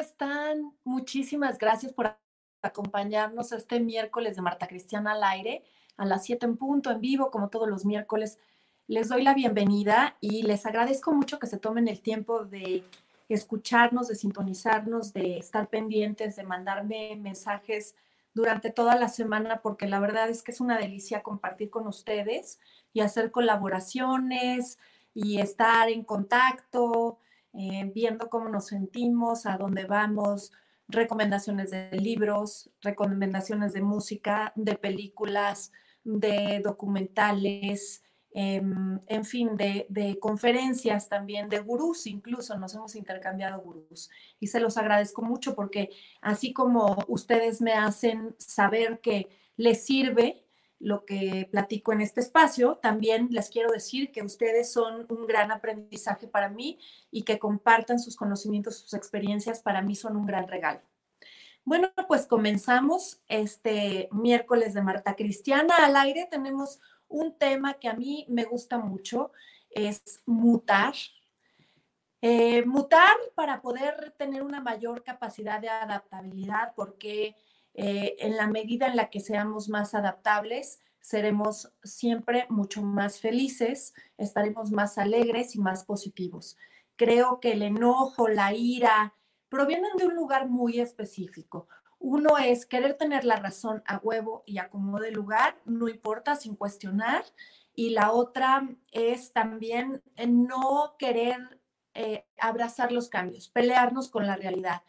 están? Muchísimas gracias por acompañarnos este miércoles de Marta Cristiana al aire, a las 7 en punto, en vivo, como todos los miércoles. Les doy la bienvenida y les agradezco mucho que se tomen el tiempo de escucharnos, de sintonizarnos, de estar pendientes, de mandarme mensajes durante toda la semana, porque la verdad es que es una delicia compartir con ustedes y hacer colaboraciones y estar en contacto, eh, viendo cómo nos sentimos, a dónde vamos, recomendaciones de libros, recomendaciones de música, de películas, de documentales, em, en fin, de, de, conferencias también, de gurús incluso, nos hemos intercambiado gurús. Y se los agradezco mucho porque así como ustedes me hacen saber que les sirve lo que platico en este espacio, también les quiero decir que ustedes son un gran aprendizaje para mí y que compartan sus conocimientos, sus experiencias, para mí son un gran regalo. Bueno, pues comenzamos este miércoles de Marta Cristiana al aire. Tenemos un tema que a mí me gusta mucho, es mutar. Eh, mutar para poder tener una mayor capacidad de adaptabilidad, porque eh, en la medida en la que seamos más adaptables, seremos siempre mucho más felices, estaremos más alegres y más positivos. Creo que el enojo, la ira, provienen de un lugar muy específico. Uno es querer tener la razón a huevo y a como lugar, no importa, sin cuestionar. Y la otra es también no querer eh, abrazar los cambios, pelearnos con la realidad.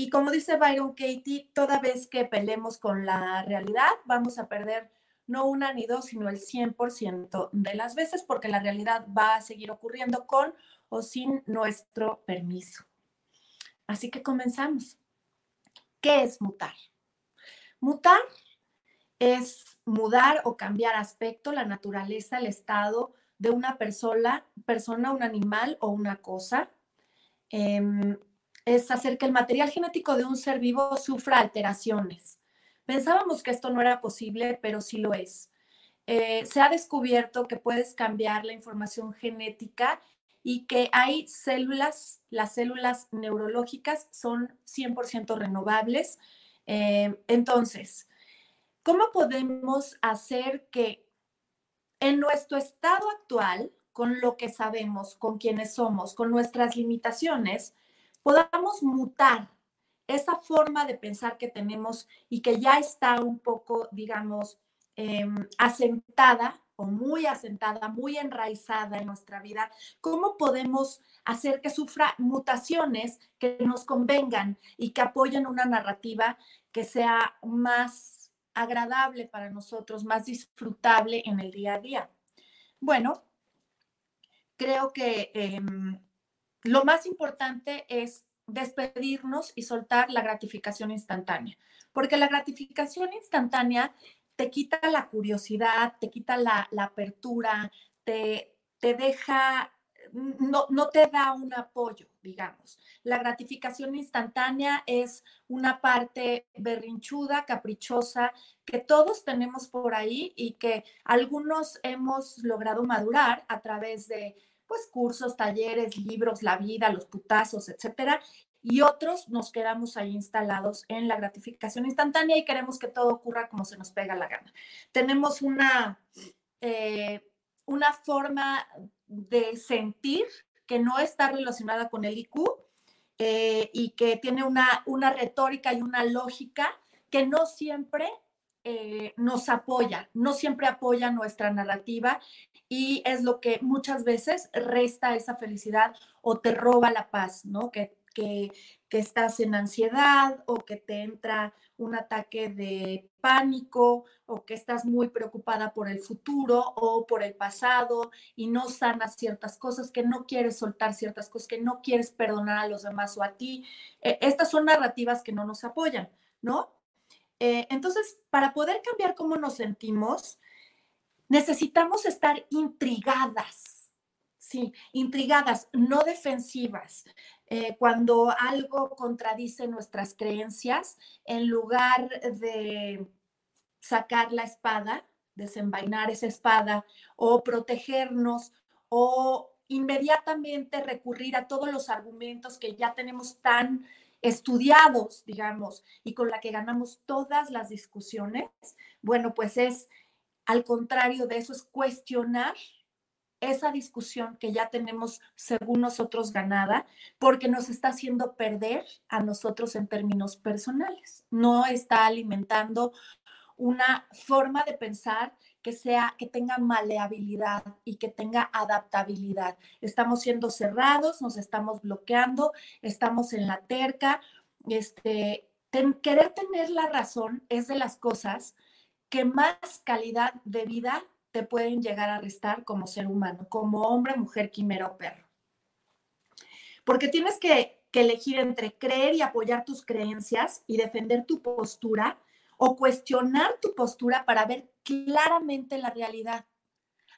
Y como dice Byron Katie, toda vez que peleemos con la realidad, vamos a perder no una ni dos, sino el 100% de las veces, porque la realidad va a seguir ocurriendo con o sin nuestro permiso. Así que comenzamos. ¿Qué es mutar? Mutar es mudar o cambiar aspecto, la naturaleza, el estado de una persona, persona un animal o una cosa. Eh, es hacer que el material genético de un ser vivo sufra alteraciones. Pensábamos que esto no era posible, pero sí lo es. Eh, se ha descubierto que puedes cambiar la información genética y que hay células, las células neurológicas son 100% renovables. Eh, entonces, ¿cómo podemos hacer que en nuestro estado actual, con lo que sabemos, con quienes somos, con nuestras limitaciones, podamos mutar esa forma de pensar que tenemos y que ya está un poco, digamos, em, asentada o muy asentada, muy enraizada en nuestra vida, ¿cómo podemos hacer que sufra mutaciones que nos convengan y que apoyen una narrativa que sea más agradable para nosotros, más disfrutable en el día a día? Bueno, creo que em, lo más importante es despedirnos y soltar la gratificación instantánea, porque la gratificación instantánea te quita la curiosidad, te quita la, apertura, te, te deja, no, no te da un apoyo, digamos. La gratificación instantánea es una parte berrinchuda, caprichosa, que todos tenemos por ahí y que algunos hemos logrado madurar a través de pues cursos, talleres, libros, la vida, los putazos, etcétera. Y otros nos quedamos ahí instalados en la gratificación instantánea y queremos que todo ocurra como se nos pega la gana. Tenemos una, eh, una forma de sentir que no está relacionada con el IQ eh, y que tiene una, una retórica y una lógica que no siempre eh, nos apoya, no siempre apoya nuestra narrativa y es lo que muchas veces resta esa felicidad o te roba la paz, ¿no? Que, que, que estás en ansiedad o que te entra un ataque de pánico o que estás muy preocupada por el futuro o por el pasado y no sanas ciertas cosas, que no quieres soltar ciertas cosas, que no quieres perdonar a los demás o a ti. Eh, estas son narrativas que no nos apoyan, ¿no? Eh, entonces, para poder cambiar cómo nos sentimos, necesitamos estar intrigadas, sí, intrigadas, no defensivas. Eh, cuando algo contradice nuestras creencias, en lugar de sacar la espada, desenvainar esa espada o protegernos o inmediatamente recurrir a todos los argumentos que ya tenemos tan estudiados, digamos, y con la que ganamos todas las discusiones, bueno, pues es al contrario de eso, es cuestionar esa discusión que ya tenemos según nosotros ganada, porque nos está haciendo perder a nosotros en términos personales. No está alimentando una forma de pensar que sea que tenga maleabilidad y que tenga adaptabilidad. Estamos siendo cerrados, nos estamos bloqueando, estamos en la terca. Este, querer tener la razón es de las cosas que más calidad de vida te pueden llegar a restar como ser humano, como hombre, mujer, quimera o perro. Porque tienes que, que elegir entre creer y apoyar tus creencias y defender tu postura o cuestionar tu postura para ver claramente la realidad.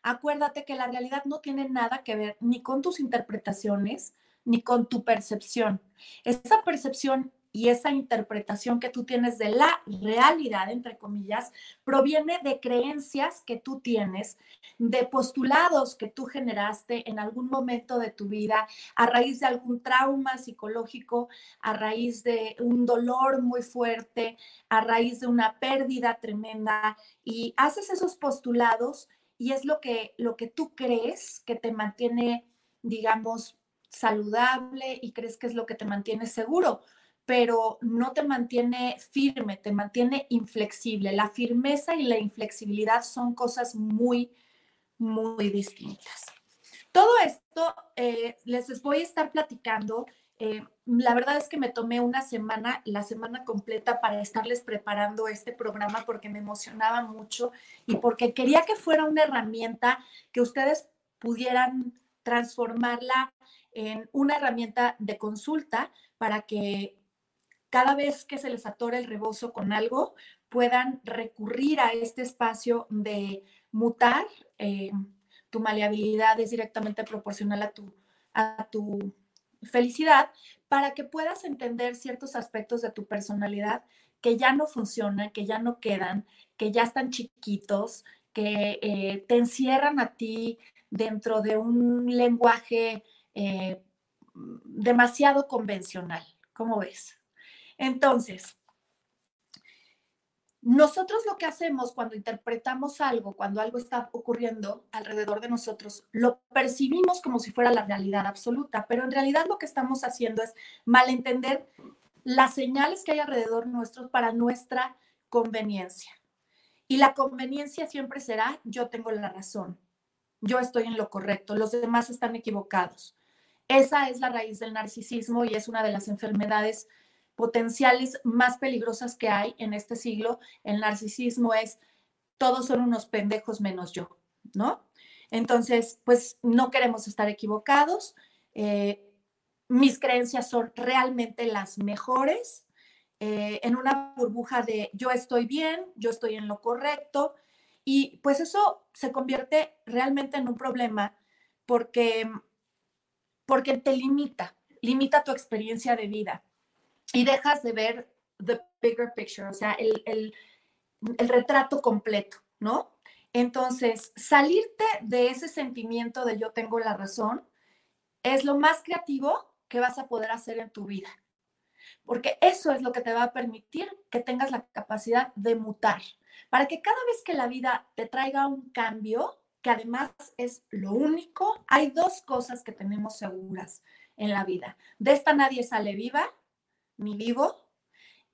Acuérdate que la realidad no tiene nada que ver ni con tus interpretaciones ni con tu percepción. Esa percepción y esa interpretación que tú tienes de la realidad, entre comillas, proviene de creencias que tú tienes, de postulados que tú generaste en algún momento de tu vida a raíz de algún trauma psicológico, a raíz de un dolor muy fuerte, a raíz de una pérdida tremenda y haces esos postulados y es lo que lo que tú crees que te mantiene digamos saludable y crees que es lo que te mantiene seguro pero no te mantiene firme, te mantiene inflexible. La firmeza y la inflexibilidad son cosas muy, muy distintas. Todo esto eh, les voy a estar platicando. Eh, la verdad es que me tomé una semana, la semana completa para estarles preparando este programa porque me emocionaba mucho y porque quería que fuera una herramienta que ustedes pudieran transformarla en una herramienta de consulta para que cada vez que se les atora el rebozo con algo, puedan recurrir a este espacio de mutar. Eh, tu maleabilidad es directamente proporcional a tu, a tu felicidad para que puedas entender ciertos aspectos de tu personalidad que ya no funcionan, que ya no quedan, que ya están chiquitos, que eh, te encierran a ti dentro de un lenguaje eh, demasiado convencional. ¿Cómo ves? Entonces, nosotros lo que hacemos cuando interpretamos algo, cuando algo está ocurriendo alrededor de nosotros, lo percibimos como si fuera la realidad absoluta, pero en realidad lo que estamos haciendo es malentender las señales que hay alrededor nuestro para nuestra conveniencia. Y la conveniencia siempre será, yo tengo la razón, yo estoy en lo correcto, los demás están equivocados. Esa es la raíz del narcisismo y es una de las enfermedades potenciales más peligrosas que hay en este siglo, el narcisismo es todos son unos pendejos menos yo, ¿no? Entonces, pues no queremos estar equivocados. Eh, mis creencias son realmente las mejores. Eh, en una burbuja de yo estoy bien, yo estoy en lo correcto. Y pues eso se convierte realmente en un problema porque, porque te limita, limita tu experiencia de vida y dejas de ver the bigger picture, o sea, el, el, retrato completo, ¿no? Entonces, salirte de ese sentimiento de yo tengo la razón es lo más creativo que vas a poder hacer en tu vida. Porque eso es lo que te va a permitir que tengas la capacidad de mutar. Para que cada vez que la vida te traiga un cambio, que además es lo único, hay dos cosas que tenemos seguras en la vida. De esta nadie sale viva mi vivo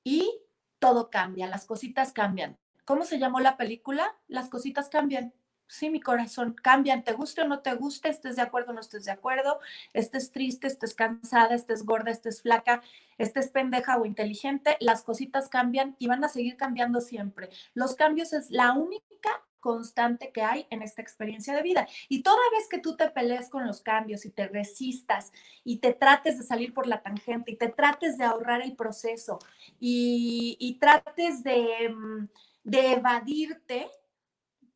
y todo cambia, las cositas cambian. ¿Cómo se llamó la película? Las cositas cambian. Sí, mi corazón, cambian, te guste o no te guste, estés de acuerdo o no estés de acuerdo, estés triste, estés cansada, estés gorda, estés flaca, estés pendeja o inteligente, las cositas cambian y van a seguir cambiando siempre. Los cambios es la única constante que hay en esta experiencia de vida. Y toda vez que tú te pelees con los cambios y te resistas y te trates de salir por la tangente y te trates de ahorrar el proceso y, trates de, mm, de evadirte,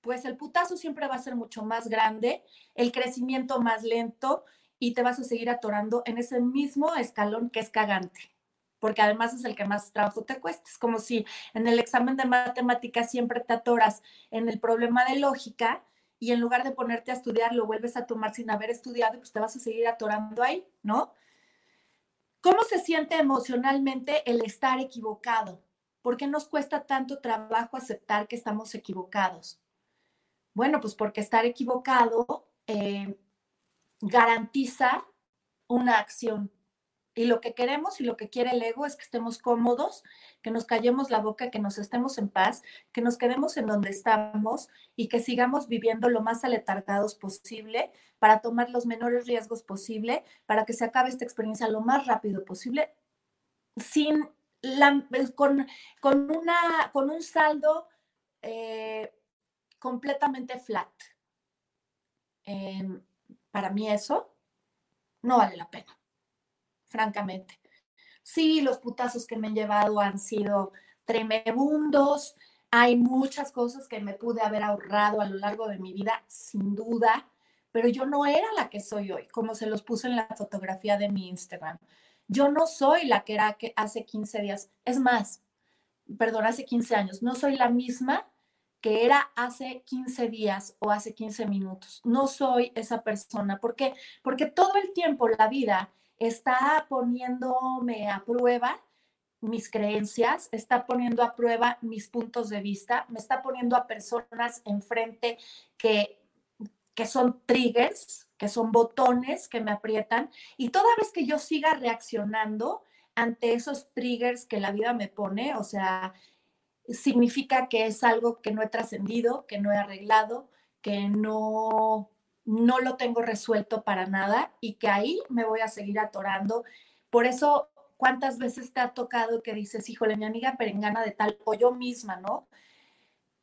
pues el putazo siempre va a ser mucho más grande, el crecimiento más lento y te vas a seguir atorando en ese mismo escalón que es cagante porque además es el que más trabajo te cuesta. Es como si en el examen de matemáticas siempre te atoras en el problema de lógica y en lugar de ponerte a estudiar, lo vuelves a tomar sin haber estudiado y pues te vas a seguir atorando ahí, ¿no? ¿Cómo se siente emocionalmente el estar equivocado? ¿Por qué nos cuesta tanto trabajo aceptar que estamos equivocados? Bueno, pues porque estar equivocado eh, garantiza una acción. Y lo que queremos y lo que quiere el ego es que estemos cómodos, que nos callemos la boca, que nos estemos en paz, que nos quedemos en donde estamos y que sigamos viviendo lo más aletargados posible para tomar los menores riesgos posible, para que se acabe esta experiencia lo más rápido posible, sin con, con, una, con un saldo eh, completamente flat. Em, para mí eso no vale la pena, francamente. Sí, los putazos que me han llevado han sido tremebundos. Hay muchas cosas que me pude haber ahorrado a lo largo de mi vida, sin duda, pero yo no era la que soy hoy, como se los puse en la fotografía de mi Instagram. Yo no soy la que era que hace 15 días. Es más, perdón, hace 15 años. No soy la misma que era hace 15 días o hace 15 minutos. No soy esa persona. ¿Por qué? Porque todo el tiempo la vida está poniéndome a prueba mis creencias, está poniendo a prueba mis puntos de vista, me está poniendo a personas enfrente que, que son triggers, que son botones que me aprietan y toda vez que yo siga reaccionando ante esos triggers que la vida me pone, o sea, significa que es algo que no he trascendido, que no he arreglado, que no no lo tengo resuelto para nada y que ahí me voy a seguir atorando. Por eso, ¿cuántas veces te ha tocado que dices, híjole, mi amiga perengana de tal, o yo misma, ¿no?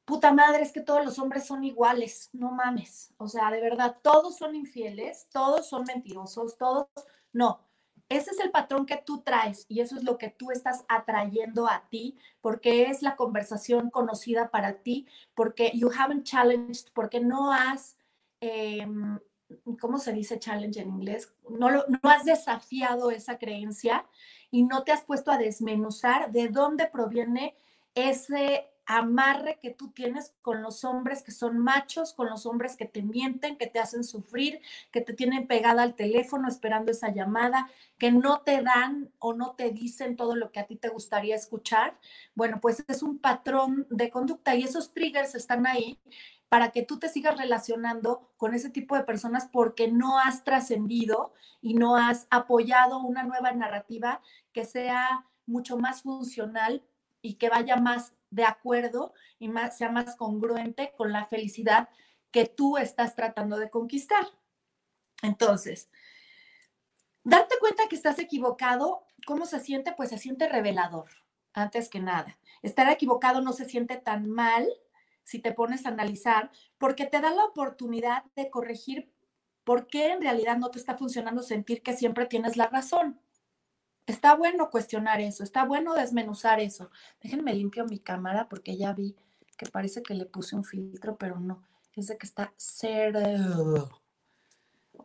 puta madre, es que todos los hombres son iguales, no mames. O sea, de verdad, todos son infieles, todos son mentirosos, todos, no. Ese es el patrón que tú traes y eso es lo que tú estás atrayendo a ti, porque es la conversación conocida para ti, porque you haven't challenged, porque no has, em, ¿cómo se dice challenge en inglés? No, no has desafiado esa creencia y no te has puesto a desmenuzar de dónde proviene ese amarre que tú tienes con los hombres que son machos, con los hombres que te mienten, que te hacen sufrir, que te tienen pegada al teléfono esperando esa llamada, que no te dan o no te dicen todo lo que a ti te gustaría escuchar. Bueno, pues es un patrón de conducta y esos triggers están ahí para que tú te sigas relacionando con ese tipo de personas porque no has trascendido y no has apoyado una nueva narrativa que sea mucho más funcional y que vaya más de acuerdo y sea más congruente con la felicidad que tú estás tratando de conquistar. Entonces, darte cuenta que estás equivocado, ¿cómo se siente? Pues se siente revelador, antes que nada. Estar equivocado no se siente tan mal si te pones a analizar, porque te da la oportunidad de corregir por qué en realidad no te está funcionando sentir que siempre tienes la razón. Está bueno cuestionar eso, está bueno desmenuzar eso. Déjenme limpio mi cámara porque ya vi que parece que le puse un filtro, pero no, es de que está cero.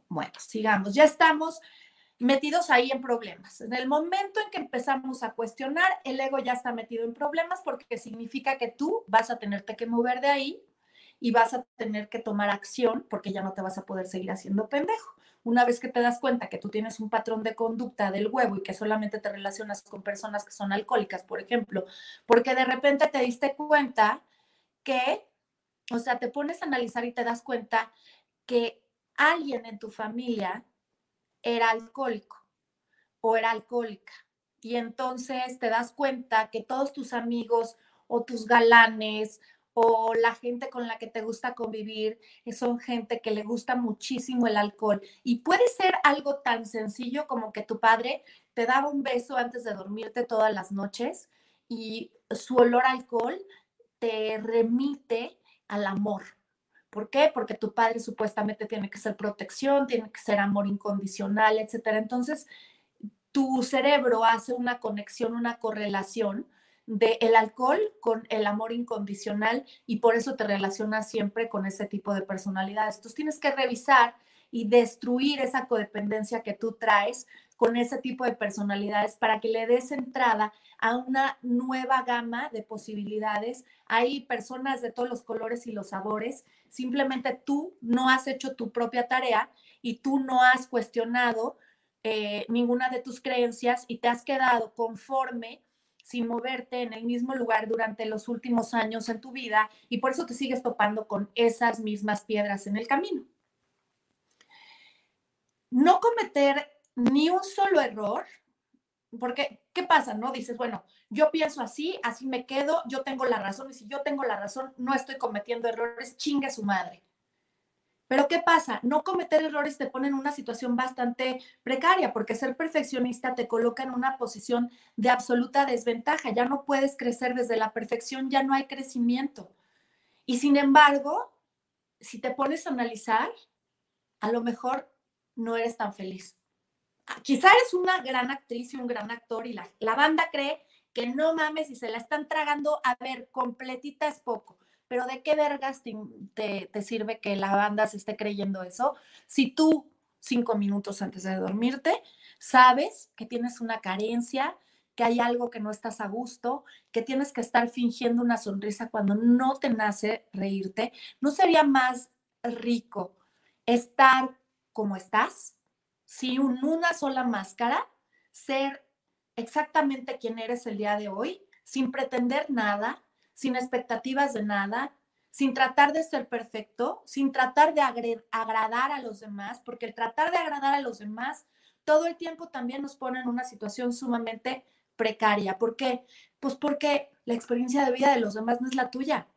Bueno, sigamos, ya estamos metidos ahí en problemas. En el momento en que empezamos a cuestionar, el ego ya está metido en problemas porque significa que tú vas a tenerte que mover de ahí y vas a tener que tomar acción porque ya no te vas a poder seguir haciendo pendejo una vez que te das cuenta que tú tienes un patrón de conducta del huevo y que solamente te relacionas con personas que son alcohólicas, por ejemplo, porque de repente te diste cuenta que, o sea, te pones a analizar y te das cuenta que alguien en tu familia era alcohólico o era alcohólica. Y entonces te das cuenta que todos tus amigos o tus galanes o la gente con la que te gusta convivir son gente que le gusta muchísimo el alcohol. Y puede ser algo tan sencillo como que tu padre te daba un beso antes de dormirte todas las noches y su olor a alcohol te remite al amor. ¿Por qué? Porque tu padre supuestamente tiene que ser protección, tiene que ser amor incondicional, etcétera. Entonces, tu cerebro hace una conexión, una correlación del el alcohol con el amor incondicional y por eso te relacionas siempre con ese tipo de personalidades. Entonces tienes que revisar y destruir esa codependencia que tú traes con ese tipo de personalidades para que le des entrada a una nueva gama de posibilidades. Hay personas de todos los colores y los sabores. Simplemente tú no has hecho tu propia tarea y tú no has cuestionado eh, ninguna de tus creencias y te has quedado conforme sin moverte en el mismo lugar durante los últimos años en tu vida y por eso te sigues topando con esas mismas piedras en el camino. No cometer ni un solo error, porque ¿qué pasa? No dices, bueno, yo pienso así, así me quedo, yo tengo la razón y si yo tengo la razón, no estoy cometiendo errores, chingue su madre. Pero ¿qué pasa? No cometer errores te pone en una situación bastante precaria porque ser perfeccionista te coloca en una posición de absoluta desventaja. Ya no puedes crecer desde la perfección, ya no hay crecimiento. Y sin embargo, si te pones a analizar, a lo mejor no eres tan feliz. Ah, quizá eres una gran actriz y un gran actor y la, la banda cree que no mames y se la están tragando, a ver, completita es poco pero ¿de qué vergas te, sirve que la banda se esté creyendo eso? Si tú, cinco minutos antes de dormirte, sabes que tienes una carencia, que hay algo que no estás a gusto, que tienes que estar fingiendo una sonrisa cuando no te nace reírte, ¿no sería más rico estar como estás, sin una sola máscara, ser exactamente quien eres el día de hoy, sin pretender nada, sin expectativas de nada, sin tratar de ser perfecto, sin tratar de agradar a los demás, porque el tratar de agradar a los demás todo el tiempo también nos pone en una situación sumamente precaria. ¿Por qué? Pues porque la experiencia de vida de los demás no es la tuya.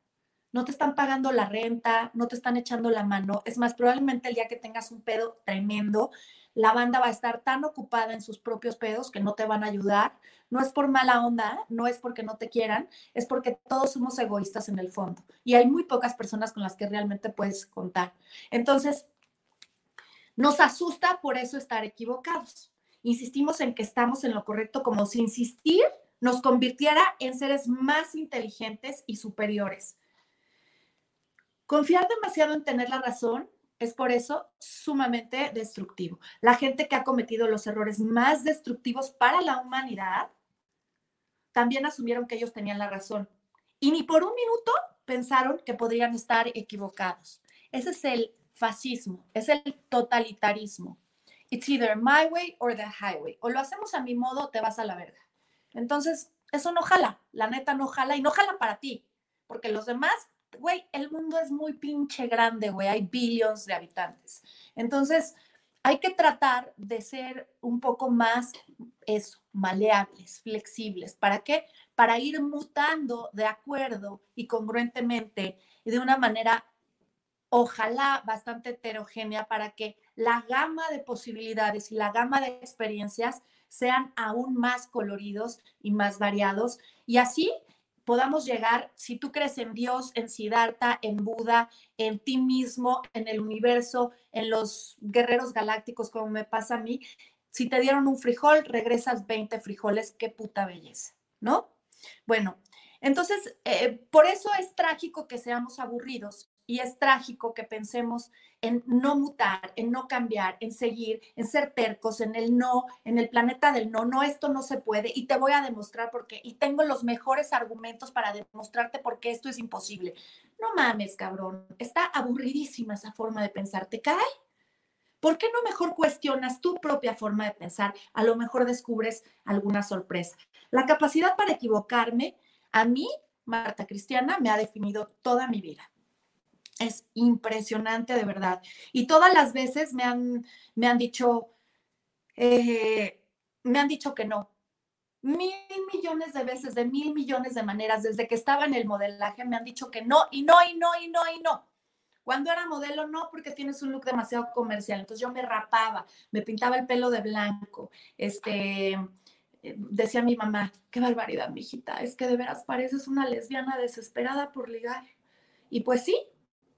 No te están pagando la renta, no te están echando la mano. Es más, probablemente el día que tengas un pedo tremendo, la banda va a estar tan ocupada en sus propios pedos que no te van a ayudar. No es por mala onda, no es porque no te quieran, es porque todos somos egoístas en el fondo y hay muy pocas personas con las que realmente puedes contar. Entonces, nos asusta por eso estar equivocados. Insistimos en que estamos en lo correcto como si insistir nos convirtiera en seres más inteligentes y superiores. Confiar demasiado en tener la razón es por eso sumamente destructivo. La gente que ha cometido los errores más destructivos para la humanidad también asumieron que ellos tenían la razón y ni por un minuto pensaron que podrían estar equivocados. Ese es el fascismo, es el totalitarismo. It's either my way or the highway. O lo hacemos a mi modo o te vas a la verga. Entonces, eso no jala, la neta no jala y no jala para ti, porque los demás güey, el mundo es muy pinche grande, güey, hay billones de habitantes. Entonces, hay que tratar de ser un poco más, eso, maleables, flexibles. ¿Para qué? Para ir mutando de acuerdo y congruentemente y de una manera, ojalá, bastante heterogénea para que la gama de posibilidades y la gama de experiencias sean aún más coloridos y más variados. Y así podamos llegar, si tú crees en Dios, en Siddhartha, en Buda, en ti mismo, en el universo, en los guerreros galácticos, como me pasa a mí, si te dieron un frijol, regresas 20 frijoles, qué puta belleza, ¿no? Bueno, entonces, eh, por eso es trágico que seamos aburridos y es trágico que pensemos en no mutar, en no cambiar, en seguir, en ser tercos, en el no, en el planeta del no, no, esto no se puede y te voy a demostrar por qué. Y tengo los mejores argumentos para demostrarte por qué esto es imposible. No mames, cabrón, está aburridísima esa forma de pensar, ¿te cae? ¿Por qué no mejor cuestionas tu propia forma de pensar? A lo mejor descubres alguna sorpresa. La capacidad para equivocarme, a mí, Marta Cristiana, me ha definido toda mi vida es impresionante de verdad. Y todas las veces me han, me han dicho, eh, me han dicho que no. Mil millones de veces, de mil millones de maneras, desde que estaba en el modelaje, me han dicho que no, y no, y no, y no, y no. Cuando era modelo, no, porque tienes un look demasiado comercial. Entonces yo me rapaba, me pintaba el pelo de blanco. Este, decía mi mamá, qué barbaridad, mijita, es que de veras pareces una lesbiana desesperada por ligar. Y pues sí,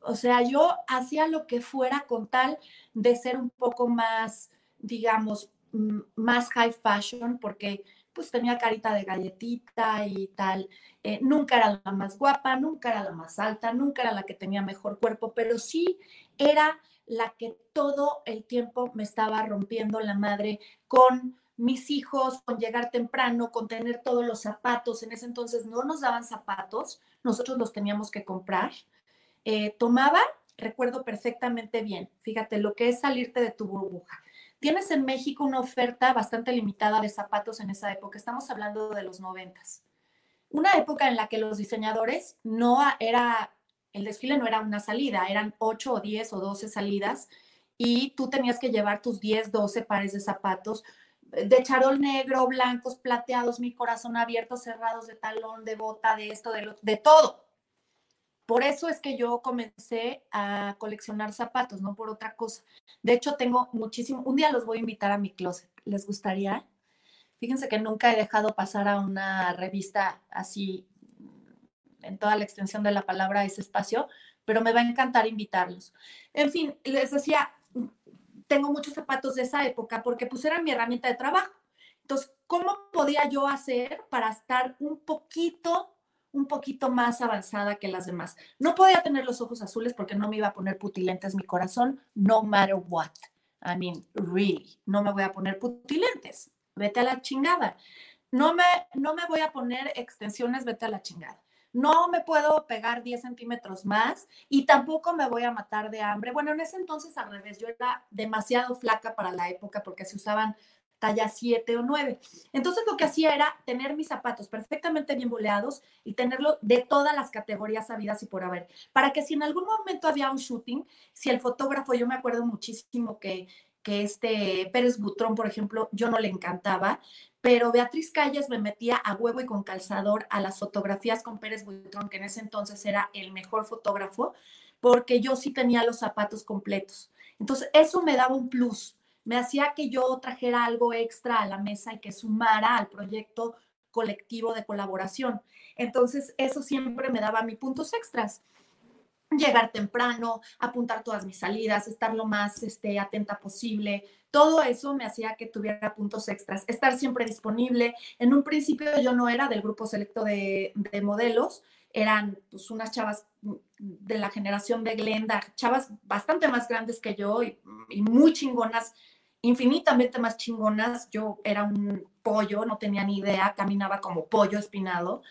o sea, yo hacía lo que fuera con tal de ser un poco más, digamos, más high fashion, porque pues tenía carita de galletita y tal. Eh, nunca era la más guapa, nunca era la más alta, nunca era la que tenía mejor cuerpo, pero sí era la que todo el tiempo me estaba rompiendo la madre con mis hijos, con llegar temprano, con tener todos los zapatos. En ese entonces no nos daban zapatos, nosotros los teníamos que comprar. Eh, tomaba, recuerdo perfectamente bien, fíjate, lo que es salirte de tu burbuja. tienes en México una oferta bastante limitada de zapatos en esa época. Estamos hablando de los noventas. Una época en la que los diseñadores no era, el desfile no era una salida, eran 8 o 10 o 12 salidas y tú tenías que llevar tus 10, 12 pares de zapatos de charol negro, blancos, plateados, mi corazón abierto, cerrados de talón, de bota, de esto, de lo, de todo. Por eso es que yo comencé a coleccionar zapatos, no por otra cosa. De hecho, tengo muchísimo, un día los voy a invitar a mi closet. ¿Les gustaría? Fíjense que nunca he dejado pasar a una revista así en toda la extensión de la palabra ese espacio, pero me va a encantar invitarlos. En fin, les decía, tengo muchos zapatos de esa época porque pues era mi herramienta de trabajo. Entonces, ¿cómo podía yo hacer para estar un poquito un poquito más avanzada que las demás. No podía tener los ojos azules porque no me iba a poner putilentes mi corazón, no matter what. I mean, really, no me voy a poner putilentes. Vete a la chingada. No me, no me voy a poner extensiones, vete a la chingada. No me puedo pegar 10 centímetros más y tampoco me voy a matar de hambre. Bueno, en ese entonces al revés, yo era demasiado flaca para la época porque se usaban talla 7 o 9. Entonces lo que hacía era tener mis zapatos perfectamente bien boleados y tenerlo de todas las categorías habidas y por haber, para que si en algún momento había un shooting, si el fotógrafo, yo me acuerdo muchísimo que, que este Pérez Butrón, por ejemplo, yo no le encantaba, pero Beatriz Calles me metía a huevo y con calzador a las fotografías con Pérez Butrón, que en ese entonces era el mejor fotógrafo, porque yo sí tenía los zapatos completos. Entonces, eso me daba un plus me hacía que yo trajera algo extra a la mesa y que sumara al proyecto colectivo de colaboración. Entonces, eso siempre me daba mis puntos extras. Llegar temprano, apuntar todas mis salidas, estar lo más este, atenta posible. Todo eso me hacía que tuviera puntos extras. Estar siempre disponible. En un principio yo no era del grupo selecto de, de modelos, eran pues unas chavas de la generación de Glenda, chavas bastante más grandes que yo y, y muy chingonas infinitamente más chingonas. Yo era un pollo, no tenía ni idea, caminaba como pollo espinado.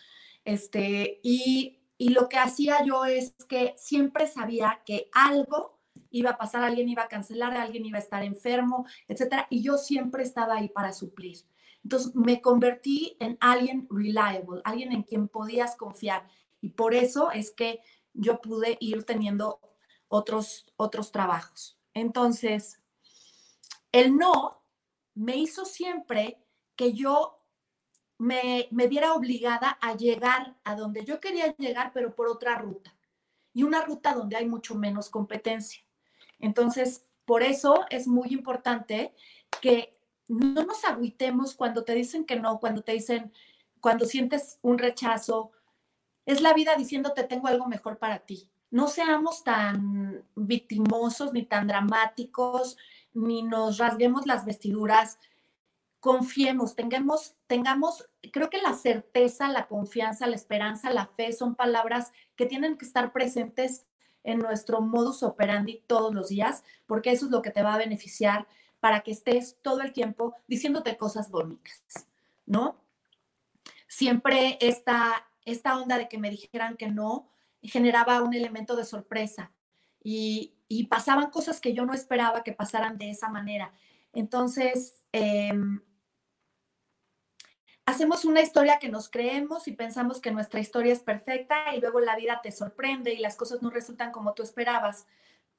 Este, y, y lo que hacía yo es que siempre sabía que algo iba a pasar, alguien iba a cancelar, alguien iba a estar enfermo, etcétera, y yo siempre estaba ahí para suplir. Entonces me convertí en alguien reliable, alguien en quien podías confiar. Y por eso es que yo pude ir teniendo otros, otros trabajos. Entonces, el no me hizo siempre que yo me, me viera obligada a llegar a donde yo quería llegar, pero por otra ruta. Y una ruta donde hay mucho menos competencia. Entonces, por eso es muy importante que no nos agüitemos cuando te dicen que no, cuando te dicen, cuando sientes un rechazo. Es la vida diciéndote tengo algo mejor para ti. No seamos tan victimosos ni tan dramáticos ni nos rasguemos las vestiduras, confiemos, tengamos, tengamos, creo que la certeza, la confianza, la esperanza, la fe son palabras que tienen que estar presentes en nuestro modus operandi todos los días, porque eso es lo que te va a beneficiar para que estés todo el tiempo diciéndote cosas bonitas, ¿no? Siempre esta, esta onda de que me dijeran que no generaba un elemento de sorpresa y, y pasaban cosas que yo no esperaba que pasaran de esa manera. Entonces, em, hacemos una historia que nos creemos y pensamos que nuestra historia es perfecta y luego la vida te sorprende y las cosas no resultan como tú esperabas.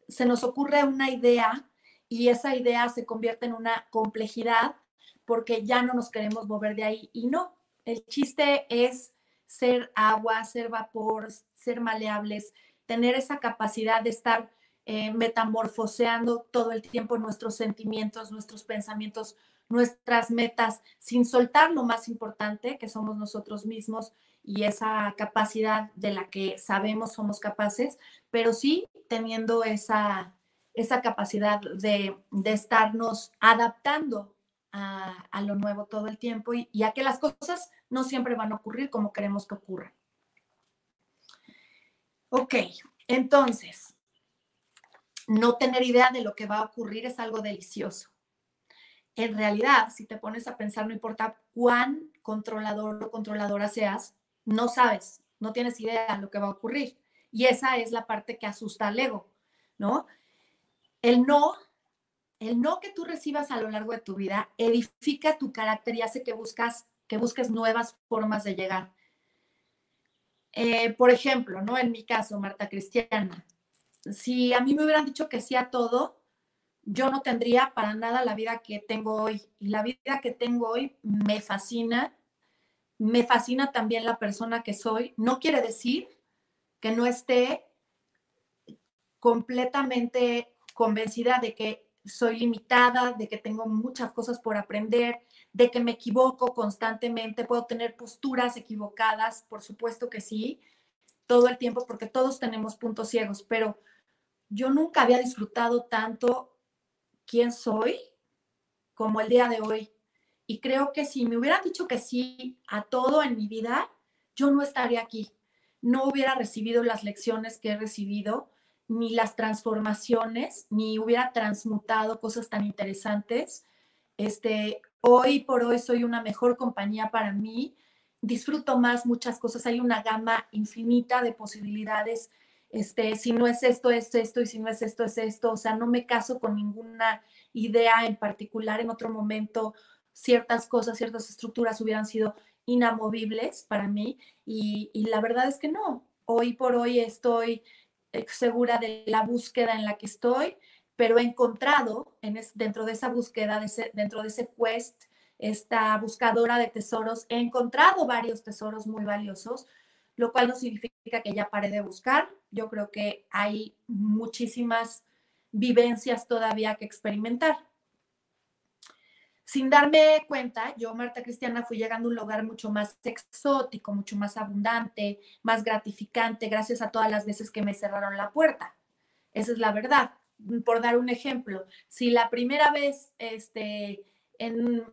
Se nos ocurre una idea y esa idea se convierte en una complejidad porque ya no nos queremos mover de ahí. Y no, el chiste es ser agua, ser vapor, ser maleables, tener esa capacidad de estar eh, metamorfoseando todo el tiempo nuestros sentimientos, nuestros pensamientos, nuestras metas, sin soltar lo más importante que somos nosotros mismos y esa capacidad de la que sabemos somos capaces, pero sí teniendo esa, esa capacidad de, de estarnos adaptando a, a, lo nuevo todo el tiempo y, y a que las cosas no siempre van a ocurrir como queremos que ocurran. Ok, entonces, no tener idea de lo que va a ocurrir es algo delicioso. En realidad, si te pones a pensar, no importa cuán controlador o controladora seas, no sabes, no tienes idea de lo que va a ocurrir. Y esa es la parte que asusta al ego, ¿no? El no el no que tú recibas a lo largo de tu vida edifica tu carácter y hace que, buscas, que busques nuevas formas de llegar. Eh, por ejemplo, ¿no? En mi caso, Marta Cristiana, si a mí me hubieran dicho que sí a todo, yo no tendría para nada la vida que tengo hoy. Y la vida que tengo hoy me fascina. Me fascina también la persona que soy. No quiere decir que no esté completamente convencida de que soy limitada, de que tengo muchas cosas por aprender, de que me equivoco constantemente, puedo tener posturas equivocadas, por supuesto que sí, todo el tiempo, porque todos tenemos puntos ciegos, pero yo nunca había disfrutado tanto quién soy como el día de hoy. Y creo que si me hubieran dicho que sí a todo en mi vida, yo no estaría aquí. No hubiera recibido las lecciones que he recibido, ni las transformaciones, ni hubiera transmutado cosas tan interesantes. Este, hoy por hoy soy una mejor compañía para mí. Disfruto más muchas cosas. Hay una gama infinita de posibilidades este, si no es esto, es esto, y si no es esto, es esto. O sea, no me caso con ninguna idea en particular. En otro momento, ciertas cosas, ciertas estructuras hubieran sido inamovibles para mí y, la verdad es que no. Hoy por hoy estoy eh, segura de la búsqueda en la que estoy, pero he encontrado en dentro de esa búsqueda, dentro de ese quest, esta buscadora de tesoros, he encontrado varios tesoros muy valiosos, lo cual no significa que ya pare de buscar. Yo creo que hay muchísimas vivencias todavía que experimentar. Sin darme cuenta, yo, Marta Cristiana, fui llegando a un lugar mucho más exótico, mucho más abundante, más gratificante, gracias a todas las veces que me cerraron la puerta. Esa es la verdad. Por dar un ejemplo, si la primera vez este, en,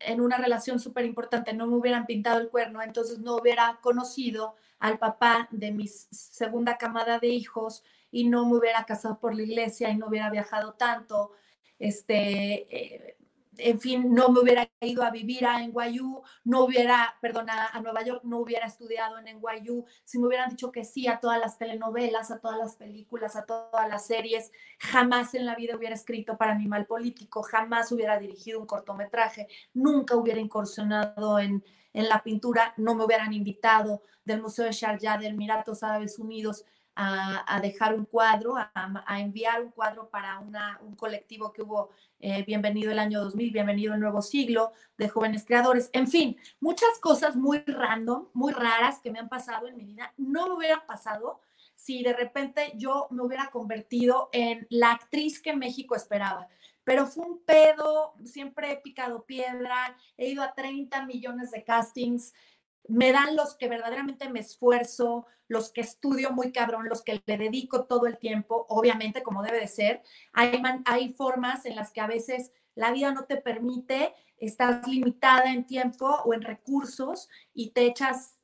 en una relación súper importante no me hubieran pintado el cuerno, entonces no hubiera conocido al papá de mi segunda camada de hijos y no me hubiera casado por la iglesia y no hubiera viajado tanto, este, eh, en fin, no me hubiera ido a vivir a NYU, no hubiera, perdón, a, Nueva York, no hubiera estudiado en NYU, si me hubieran dicho que sí a todas las telenovelas, a todas las películas, a todas las series, jamás en la vida hubiera escrito para Animal Político, jamás hubiera dirigido un cortometraje, nunca hubiera incursionado en, en la pintura, no me hubieran invitado del Museo de Sharjah de Emiratos Árabes Unidos a, dejar un cuadro, a, enviar un cuadro para un colectivo que hubo eh, Bienvenido el año 2000, Bienvenido el nuevo siglo de jóvenes creadores. En fin, muchas cosas muy random, muy raras que me han pasado en mi vida. No me hubieran pasado si de repente yo me hubiera convertido en la actriz que México esperaba pero fue un pedo, siempre he picado piedra, he ido a 30 millones de castings, me dan los que verdaderamente me esfuerzo, los que estudio muy cabrón, los que le dedico todo el tiempo, obviamente como debe de ser. Hay, hay formas en las que a veces la vida no te permite, estás limitada en tiempo o en recursos y te echas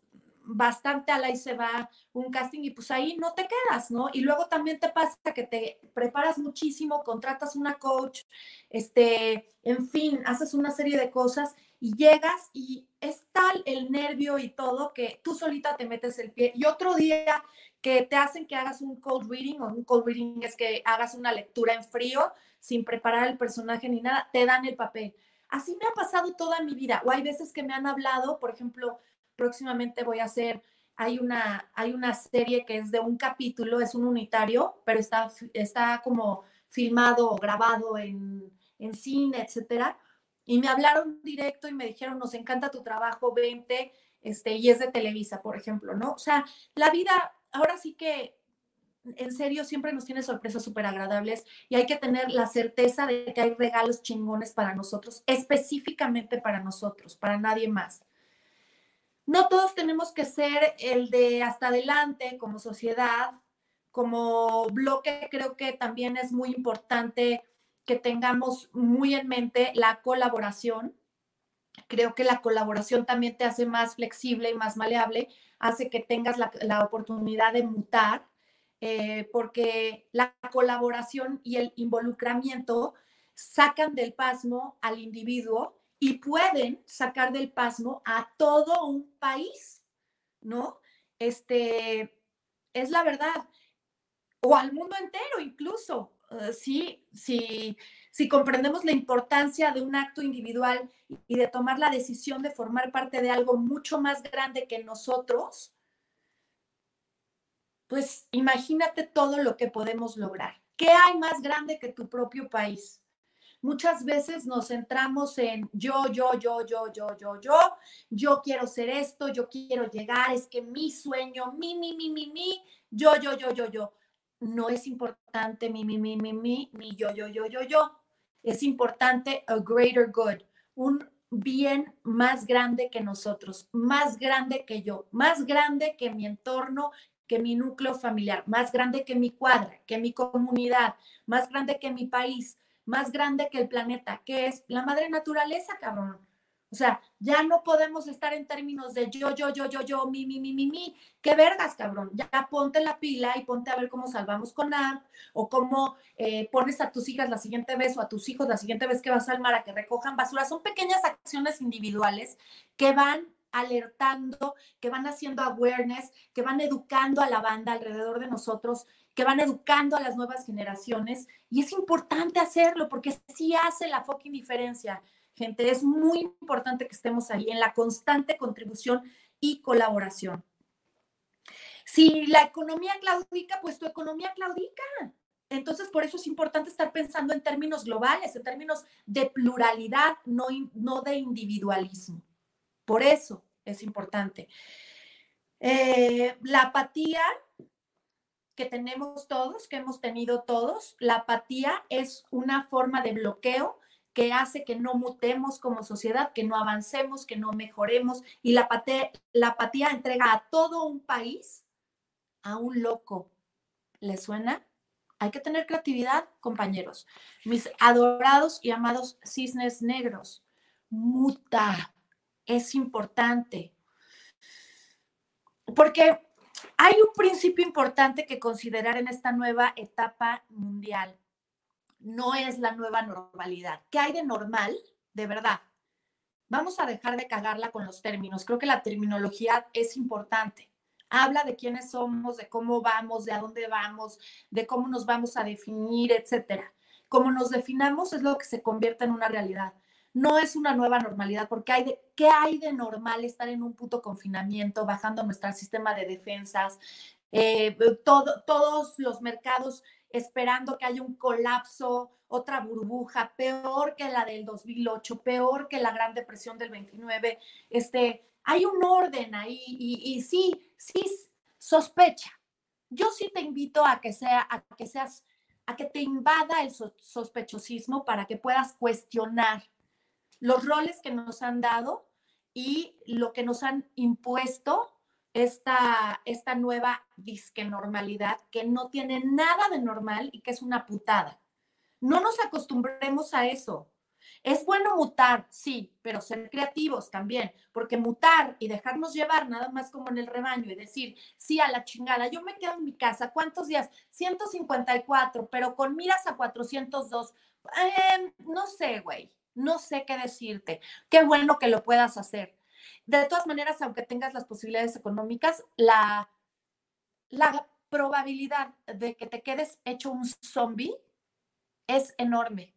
bastante a la y se va un casting y pues ahí no te quedas, ¿no? Y luego también te pasa que te preparas muchísimo, contratas una coach, este, en fin, haces una serie de cosas y llegas y es tal el nervio y todo que tú solita te metes el pie y otro día que te hacen que hagas un cold reading o un cold reading es que hagas una lectura en frío sin preparar el personaje ni nada, te dan el papel. Así me ha pasado toda mi vida. O hay veces que me han hablado, por ejemplo, próximamente voy a hacer, hay una, hay una serie que es de un capítulo, es un unitario, pero está, está como filmado grabado en, en cine, etcétera. Y me hablaron directo y me dijeron, nos encanta tu trabajo, vente, este, y es de Televisa, por ejemplo, ¿no? O sea, la vida, ahora sí que en serio, siempre nos tiene sorpresas súper agradables y hay que tener la certeza de que hay regalos chingones para nosotros, específicamente para nosotros, para nadie más. No todos tenemos que ser el de hasta adelante como sociedad, como bloque, creo que también es muy importante que tengamos muy en mente la colaboración. Creo que la colaboración también te hace más flexible y más maleable, hace que tengas la, oportunidad de mutar, eh, porque la colaboración y el involucramiento sacan del pasmo al individuo y pueden sacar del pasmo a todo un país, ¿no? Este, es la verdad. O al mundo entero incluso. Eh, sí, sí, si comprendemos la importancia de un acto individual y de tomar la decisión de formar parte de algo mucho más grande que nosotros, pues imagínate todo lo que podemos lograr. ¿Qué hay más grande que tu propio país? Muchas veces nos centramos en yo, yo, yo, yo, yo, yo, yo, yo quiero ser esto, yo quiero llegar, es que mi sueño, mi, mi, mi, mi, mi, yo, yo, yo, yo, yo. No es importante mi, mi, mi, mi, mi, mi, yo, yo, yo, yo, yo. Es importante a greater good, un bien más grande que nosotros, más grande que yo, más grande que mi entorno, que mi núcleo familiar, más grande que mi cuadra, que mi comunidad, más grande que mi país, más grande que el planeta, que es la madre naturaleza, cabrón. O sea, ya no podemos estar en términos de yo, yo, yo, yo, yo, mi, mi, mi, mi, mi. ¿Qué vergas, cabrón? Ya ponte la pila y ponte a ver cómo salvamos con AMP o cómo eh, pones a tus hijas la siguiente vez o a tus hijos la siguiente vez que vas al mar a que recojan basura. Son pequeñas acciones individuales que van alertando, que van haciendo awareness, que van educando a la banda alrededor de nosotros, que van educando a las nuevas generaciones. Y es importante hacerlo porque sí hace la fucking diferencia, gente. Es muy importante que estemos ahí en la constante contribución y colaboración. Si la economía claudica, pues tu economía claudica. Entonces, por eso es importante estar pensando en términos globales, en términos de pluralidad, no, no de individualismo. Por eso es importante. Eh, la apatía que tenemos todos, que hemos tenido todos, la apatía es una forma de bloqueo que hace que no mutemos como sociedad, que no avancemos, que no mejoremos. Y la apatía, la apatía entrega a todo un país a un loco. ¿Le suena? Hay que tener creatividad, compañeros. Mis adorados y amados cisnes negros. Muta, es importante. Porque hay un principio importante que considerar en esta nueva etapa mundial. No es la nueva normalidad. ¿Qué hay de normal? De verdad. Vamos a dejar de cagarla con los términos. Creo que la terminología es importante. Habla de quiénes somos, de cómo vamos, de a dónde vamos, de cómo nos vamos a definir, etcétera. Como nos definamos es lo que se convierte en una realidad no es una nueva normalidad, porque hay de, ¿qué hay de normal estar en un puto confinamiento, bajando nuestro sistema de defensas, eh, todo, todos los mercados esperando que haya un colapso, otra burbuja, peor que la del 2008, peor que la Gran Depresión del 29. Este, hay un orden ahí y, sí, sí, sospecha. Yo sí te invito a que, sea, a que seas, a que te invada el sospechosismo para que puedas cuestionar los roles que nos han dado y lo que nos han impuesto esta, esta nueva disque normalidad que no tiene nada de normal y que es una putada. No nos acostumbremos a eso. Es bueno mutar, sí, pero ser creativos también, porque mutar y dejarnos llevar nada más como en el rebaño y decir, sí, a la chingada, yo me quedo en mi casa, ¿cuántos días? 154, pero con miras a 402. Eh, no sé, güey no sé qué decirte. Qué bueno que lo puedas hacer. De todas maneras, aunque tengas las posibilidades económicas, la, la probabilidad de que te quedes hecho un zombie es enorme.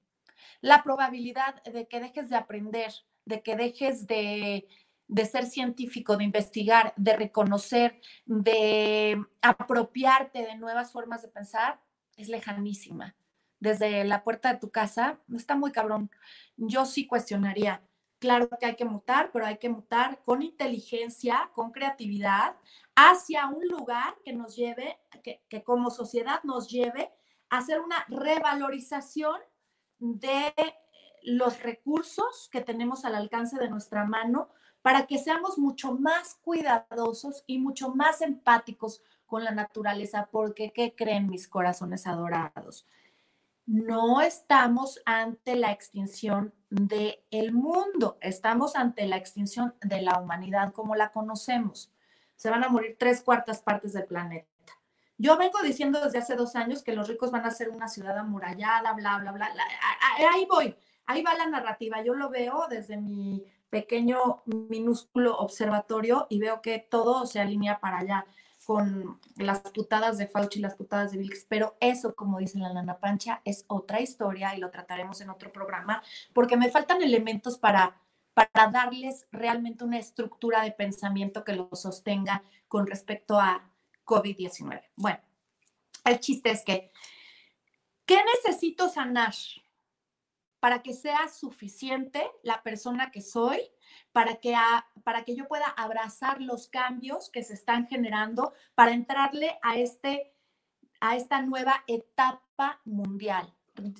La probabilidad de que dejes de aprender, de que dejes de, de ser científico, de investigar, de reconocer, de apropiarte de nuevas formas de pensar, es lejanísima desde la puerta de tu casa, está muy cabrón. Yo sí cuestionaría. Claro que hay que mutar, pero hay que mutar con inteligencia, con creatividad, hacia un lugar que nos lleve, que, como sociedad nos lleve a hacer una revalorización de los recursos que tenemos al alcance de nuestra mano para que seamos mucho más cuidadosos y mucho más empáticos con la naturaleza, porque ¿qué creen mis corazones adorados? No estamos ante la extinción del el mundo, estamos ante la extinción de la humanidad como la conocemos. Se van a morir tres cuartas partes del planeta. Yo vengo diciendo desde hace dos años que los ricos van a ser una ciudad amurallada, bla, bla, bla. Ahí voy, ahí va la narrativa. Yo lo veo desde mi pequeño, minúsculo observatorio y veo que todo se alinea para allá. Con las putadas de Fauci y las putadas de Vilks, pero eso, como dice la Nana Pancha, es otra historia y lo trataremos en otro programa, porque me faltan elementos para, para darles realmente una estructura de pensamiento que lo sostenga con respecto a COVID-19. Bueno, el chiste es que, ¿qué necesito sanar para que sea suficiente la persona que soy para que, para que yo pueda abrazar los cambios que se están generando, para entrarle a, este, a esta nueva etapa mundial.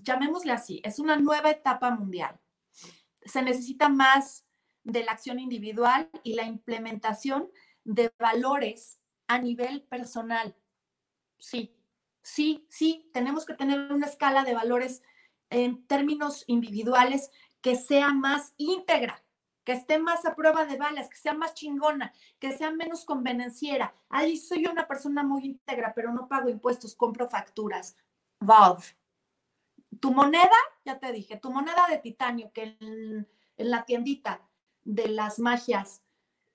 Llamémosle así, es una nueva etapa mundial. Se necesita más de la acción individual y la implementación de valores a nivel personal. Sí, sí, sí, tenemos que tener una escala de valores en términos individuales que sea más íntegra, que esté más a prueba de balas, que sea más chingona, que sea menos convenenciera. Ahí soy una persona muy íntegra, pero no pago impuestos, compro facturas. Valve. Tu moneda, ya te dije, tu moneda de titanio, que en, en la tiendita de las magias,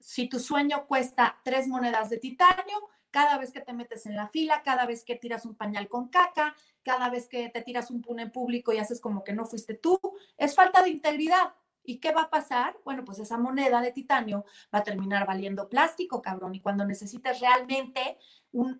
si tu sueño cuesta tres monedas de titanio, cada vez que te metes en la fila, cada vez que tiras un pañal con caca, cada vez que te tiras un pune público y haces como que no fuiste tú, es falta de integridad. ¿Y qué va a pasar? Bueno, pues esa moneda de titanio va a terminar valiendo plástico, cabrón. Y cuando necesites realmente un,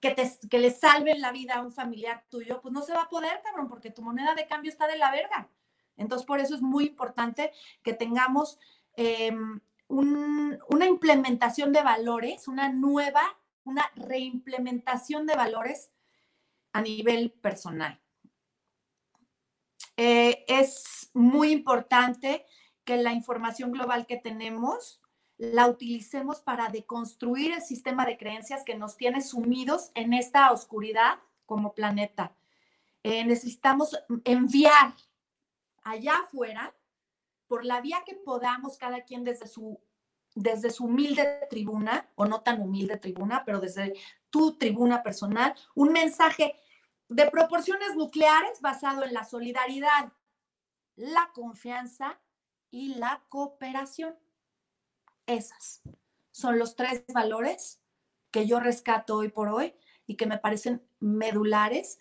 que, te, que le salven la vida a un familiar tuyo, pues no se va a poder, cabrón, porque tu moneda de cambio está de la verga. Entonces, por eso es muy importante que tengamos em, una implementación de valores, una nueva, una reimplementación de valores a nivel personal. Eh, es muy importante que la información global que tenemos la utilicemos para deconstruir el sistema de creencias que nos tiene sumidos en esta oscuridad como planeta. Eh, necesitamos enviar allá afuera, por la vía que podamos, cada quien desde su, desde su humilde tribuna, o no tan humilde tribuna, pero desde tu tribuna personal, un mensaje de proporciones nucleares basado en la solidaridad, la confianza y la cooperación. Esas son los tres valores que yo rescato hoy por hoy y que me parecen medulares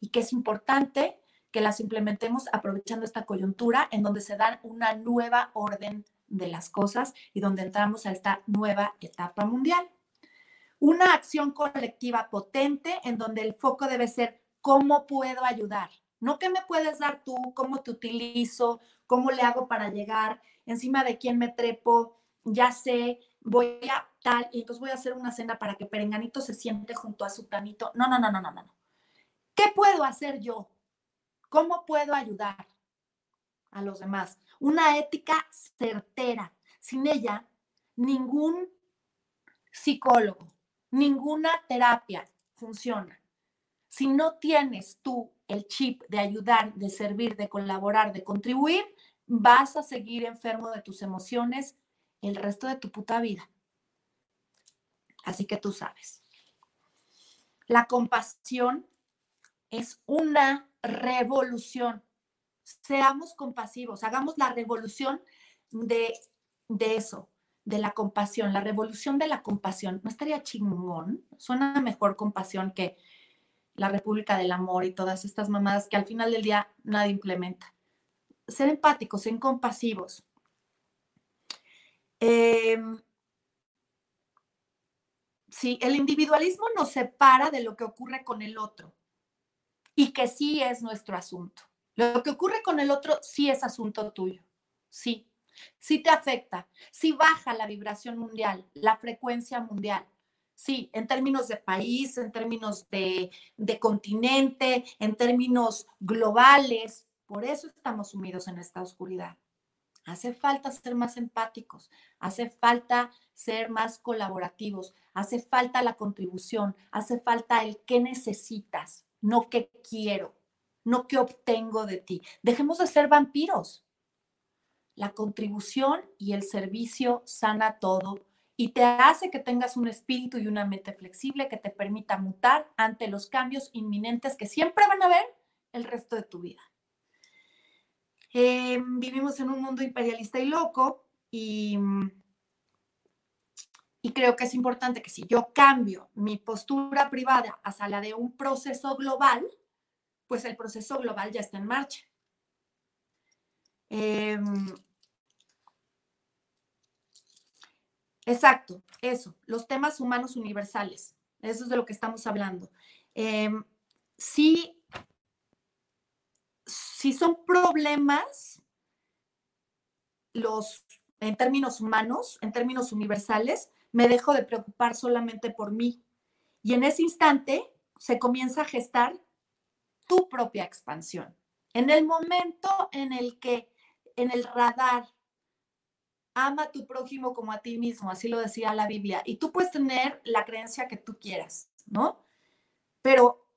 y que es importante que las implementemos aprovechando esta coyuntura en donde se dan una nueva orden de las cosas y donde entramos a esta nueva etapa mundial. Una acción colectiva potente en donde el foco debe ser ¿Cómo puedo ayudar? No qué me puedes dar tú, cómo te utilizo, cómo le hago para llegar, encima de quién me trepo, ya sé, voy a tal, y entonces voy a hacer una cena para que Perenganito se siente junto a su tanito. No, no, no, no, no, no. ¿Qué puedo hacer yo? ¿Cómo puedo ayudar a los demás? Una ética certera. Sin ella, ningún psicólogo, ninguna terapia funciona. Si no tienes tú el chip de ayudar, de servir, de colaborar, de contribuir, vas a seguir enfermo de tus emociones el resto de tu puta vida. Así que tú sabes. La compasión es una revolución. Seamos compasivos, hagamos la revolución de, de eso, de la compasión, la revolución de la compasión. ¿No estaría chingón? Suena mejor compasión que la República del Amor y todas estas mamadas que al final del día nadie implementa. Ser empáticos, ser compasivos. Em, sí, el individualismo nos separa de lo que ocurre con el otro y que sí es nuestro asunto. Lo que ocurre con el otro sí es asunto tuyo, sí, sí te afecta, sí baja la vibración mundial, la frecuencia mundial, Sí, en términos de país, en términos de, continente, en términos globales. Por eso estamos sumidos en esta oscuridad. Hace falta ser más empáticos, hace falta ser más colaborativos, hace falta la contribución, hace falta el qué necesitas, no qué quiero, no qué obtengo de ti. Dejemos de ser vampiros. La contribución y el servicio sana todo y te hace que tengas un espíritu y una mente flexible que te permita mutar ante los cambios inminentes que siempre van a haber el resto de tu vida. Eh, vivimos en un mundo imperialista y loco y, y creo que es importante que si yo cambio mi postura privada hacia la de un proceso global, pues el proceso global ya está en marcha. Em, exacto, eso, los temas humanos universales, eso es de lo que estamos hablando. Em, sí, si son problemas, los, en términos humanos, en términos universales, me dejo de preocupar solamente por mí. Y en ese instante se comienza a gestar tu propia expansión. En el momento en el que en el radar ama a tu prójimo como a ti mismo, así lo decía la Biblia, y tú puedes tener la creencia que tú quieras, ¿no? Pero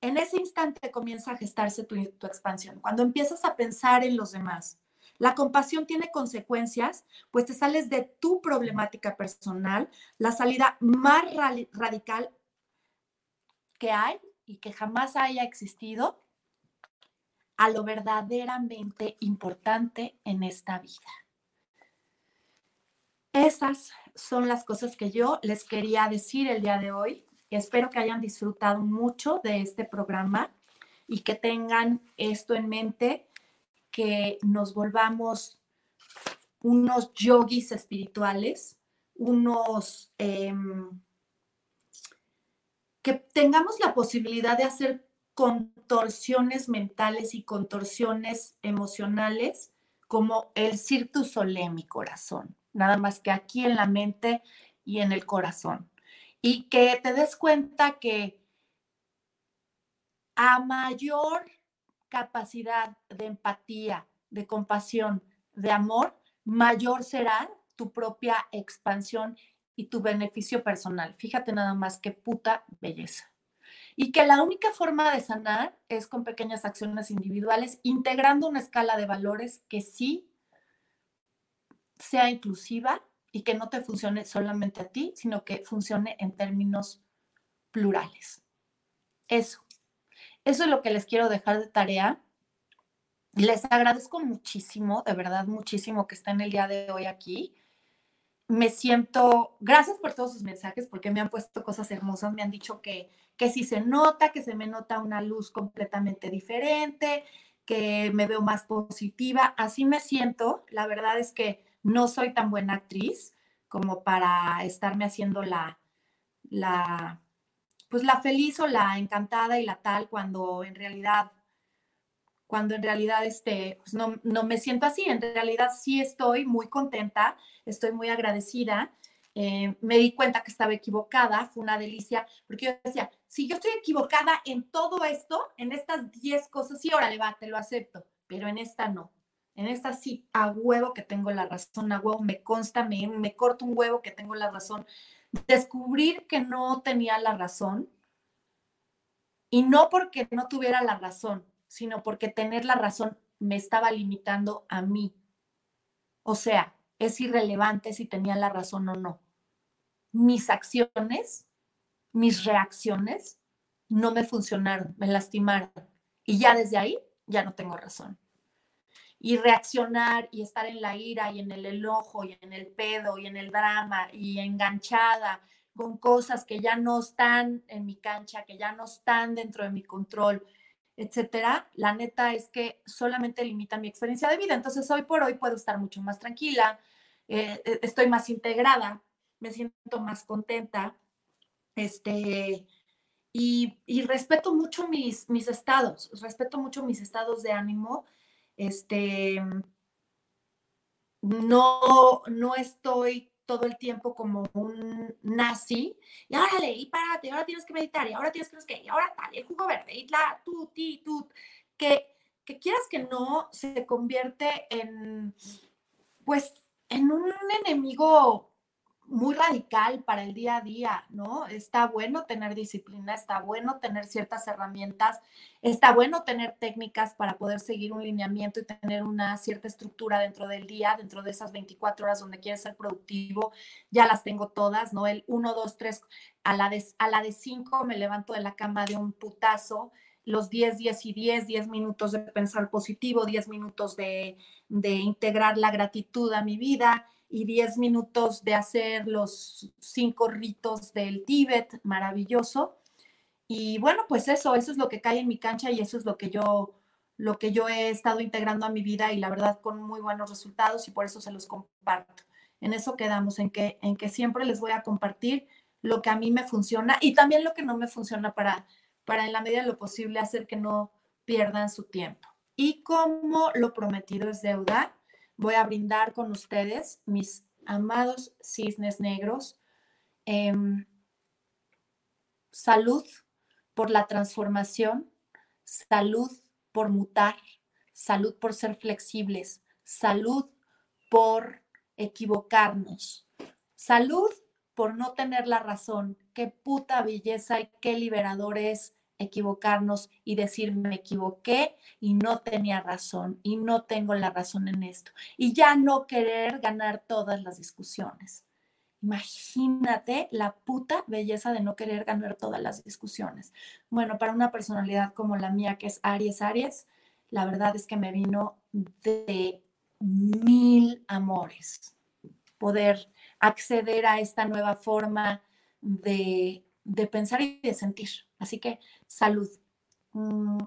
en ese instante comienza a gestarse tu, tu expansión. Cuando empiezas a pensar en los demás, la compasión tiene consecuencias, pues te sales de tu problemática personal, la salida más radical que hay y que jamás haya existido a lo verdaderamente importante en esta vida. Esas son las cosas que yo les quería decir el día de hoy. Espero que hayan disfrutado mucho de este programa y que tengan esto en mente, que nos volvamos unos yogis espirituales, unos... Em, que tengamos la posibilidad de hacer contorsiones mentales y contorsiones emocionales como el Cirque Solé, mi corazón, nada más que aquí en la mente y en el corazón. Y que te des cuenta que a mayor capacidad de empatía, de compasión, de amor, mayor será tu propia expansión y tu beneficio personal. Fíjate nada más qué puta belleza y que la única forma de sanar es con pequeñas acciones individuales, integrando una escala de valores que sí sea inclusiva y que no te funcione solamente a ti, sino que funcione en términos plurales. Eso. Eso es lo que les quiero dejar de tarea. Les agradezco muchísimo, de verdad muchísimo que estén el día de hoy aquí. Me siento, gracias por todos sus mensajes, porque me han puesto cosas hermosas, me han dicho que que si se nota, que se me nota una luz completamente diferente, que me veo más positiva. Así me siento. La verdad es que no soy tan buena actriz como para estarme haciendo la, la, pues la feliz o la encantada y la tal cuando en realidad, cuando en realidad este, pues no, no me siento así. En realidad sí estoy muy contenta, estoy muy agradecida eh, me di cuenta que estaba equivocada, fue una delicia, porque yo decía, si yo estoy equivocada en todo esto, en estas 10 cosas, sí, órale, va, te lo acepto, pero en esta no. En esta sí, a huevo que tengo la razón, a huevo me consta, me, me corto un huevo que tengo la razón. Descubrir que no tenía la razón, y no porque no tuviera la razón, sino porque tener la razón me estaba limitando a mí. O sea, es irrelevante si tenía la razón o no. Mis acciones, mis reacciones no me funcionaron, me lastimaron. Y ya desde ahí ya no tengo razón. Y reaccionar y estar en la ira y en el enojo y en el pedo y en el drama y enganchada con cosas que ya no están en mi cancha, que ya no están dentro de mi control, etcétera, la neta es que solamente limita mi experiencia de vida. Entonces, hoy por hoy puedo estar mucho más tranquila, eh, e, estoy más integrada, me siento más contenta, este, y, respeto mucho mis, mis estados, respeto mucho mis estados de ánimo, este, no, no estoy todo el tiempo como un nazi, y órale, y párate, ahora tienes que meditar, y ahora tienes que, no y ahora tal, el jugo verde, y la, tú, ti, tú, que, que quieras que no, se convierte en, pues, en un enemigo muy radical para el día a día, ¿no? Está bueno tener disciplina, está bueno tener ciertas herramientas, está bueno tener técnicas para poder seguir un lineamiento y tener una cierta estructura dentro del día, dentro de esas 24 horas donde quieres ser productivo. Ya las tengo todas, ¿no? El 1, 2, 3, a la de, a la de 5 me levanto de la cama de un putazo los 10, 10 y 10, 10 minutos de pensar positivo, 10 minutos de, integrar la gratitud a mi vida, y 10 minutos de hacer los cinco ritos del Tíbet, maravilloso. Y bueno, pues eso, eso es lo que cae en mi cancha y eso es lo que yo lo que yo he estado integrando a mi vida y la verdad con muy buenos resultados y por eso se los comparto. En eso quedamos, en que, en que siempre les voy a compartir lo que a mí me funciona y también lo que no me funciona para, para en la medida de lo posible hacer que no pierdan su tiempo. Y como lo prometido es deuda, voy a brindar con ustedes, mis amados cisnes negros, em, salud por la transformación, salud por mutar, salud por ser flexibles, salud por equivocarnos, salud por no tener la razón. Qué puta belleza y qué liberador es equivocarnos y decir me equivoqué y no tenía razón y no tengo la razón en esto. Y ya no querer ganar todas las discusiones. Imagínate la puta belleza de no querer ganar todas las discusiones. Bueno, para una personalidad como la mía, que es Aries Aries, la verdad es que me vino de mil amores poder acceder a esta nueva forma de, de pensar y de sentir. Así que salud. Mm.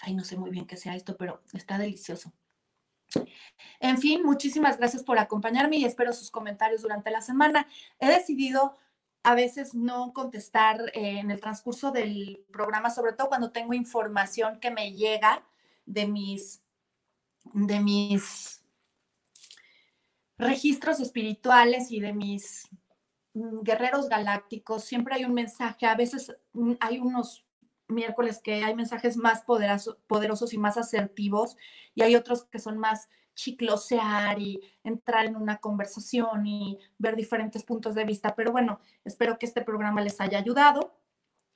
Ay, no sé muy bien qué sea esto, pero está delicioso. En fin, muchísimas gracias por acompañarme y espero sus comentarios durante la semana. He decidido a veces no contestar eh, en el transcurso del programa, sobre todo cuando tengo información que me llega de mis, de mis registros espirituales y de mis guerreros galácticos. Siempre hay un mensaje, a veces mm, hay unos miércoles que hay mensajes más poderosos y más asertivos y hay otros que son más chiclosear y entrar en una conversación y ver diferentes puntos de vista. Pero bueno, espero que este programa les haya ayudado.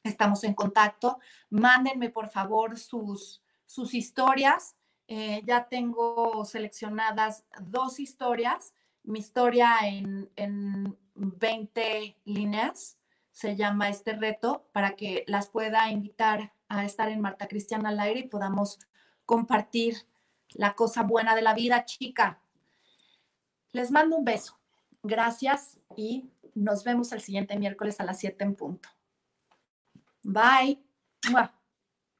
Estamos en contacto. Mándenme por favor sus, sus historias. Eh, ya tengo seleccionadas dos historias. Mi historia en, en 20 líneas se llama este reto para que las pueda invitar a estar en Marta Cristiana al aire y podamos compartir la cosa buena de la vida, chica. Les mando un beso. Gracias y nos vemos el siguiente miércoles a las 7 en punto. Bye.